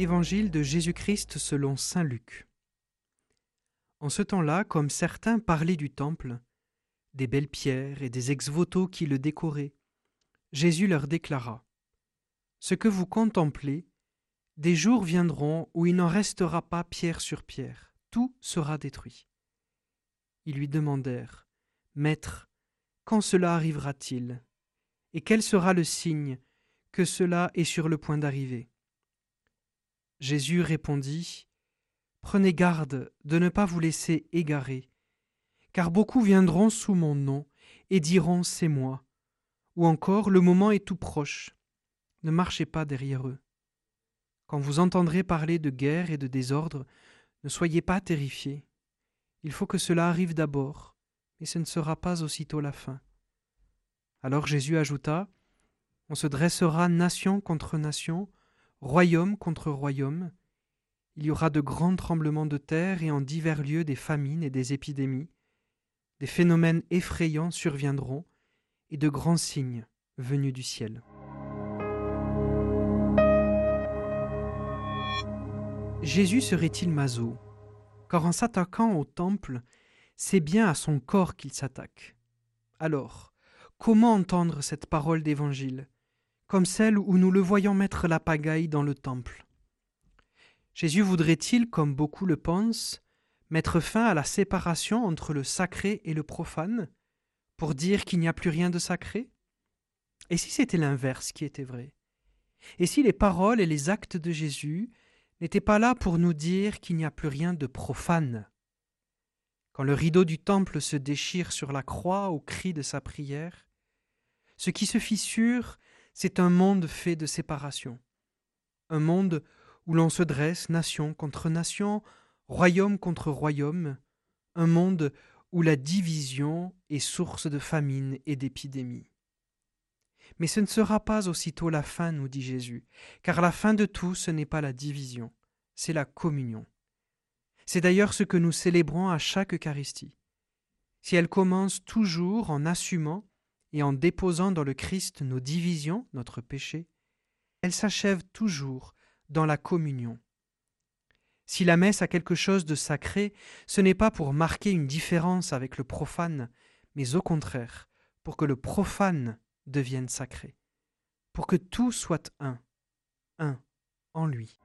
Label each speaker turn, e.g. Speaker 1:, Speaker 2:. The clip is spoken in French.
Speaker 1: Évangile de Jésus-Christ selon Saint Luc. En ce temps-là, comme certains parlaient du temple, des belles pierres et des ex-voto qui le décoraient, Jésus leur déclara Ce que vous contemplez, des jours viendront où il n'en restera pas pierre sur pierre, tout sera détruit. Ils lui demandèrent Maître, quand cela arrivera-t-il? Et quel sera le signe que cela est sur le point d'arriver? Jésus répondit Prenez garde de ne pas vous laisser égarer, car beaucoup viendront sous mon nom et diront C'est moi, ou encore Le moment est tout proche. Ne marchez pas derrière eux. Quand vous entendrez parler de guerre et de désordre, ne soyez pas terrifiés. Il faut que cela arrive d'abord, mais ce ne sera pas aussitôt la fin. Alors Jésus ajouta On se dressera nation contre nation, royaume contre royaume. Il y aura de grands tremblements de terre et en divers lieux des famines et des épidémies. Des phénomènes effrayants surviendront et de grands signes venus du ciel. Jésus serait-il maso? Car en s'attaquant au temple, c'est bien à son corps qu'il s'attaque. Alors, comment entendre cette parole d'évangile? Comme celle où nous le voyons mettre la pagaille dans le temple. Jésus voudrait-il, comme beaucoup le pensent, mettre fin à la séparation entre le sacré et le profane, pour dire qu'il n'y a plus rien de sacré? Et si c'était l'inverse qui était vrai? Et si les paroles et les actes de Jésus n'étaient pas là pour nous dire qu'il n'y a plus rien de profane? Quand le rideau du temple se déchire sur la croix au cri de sa prière, ce qui se fissure c'est un monde fait de séparation, un monde où l'on se dresse nation contre nation, royaume contre royaume, un monde où la division est source de famine et d'épidémie. Mais ce ne sera pas aussitôt la fin, nous dit Jésus, car la fin de tout, ce n'est pas la division, c'est la communion. C'est d'ailleurs ce que nous célébrons à chaque Eucharistie. Si elle commence toujours en assumant et en déposant dans le Christ nos divisions, notre péché, elle s'achève toujours dans la communion. Si la messe a quelque chose de sacré, ce n'est pas pour marquer une différence avec le profane, mais au contraire, pour que le profane devienne sacré, pour que tout soit un, un en lui.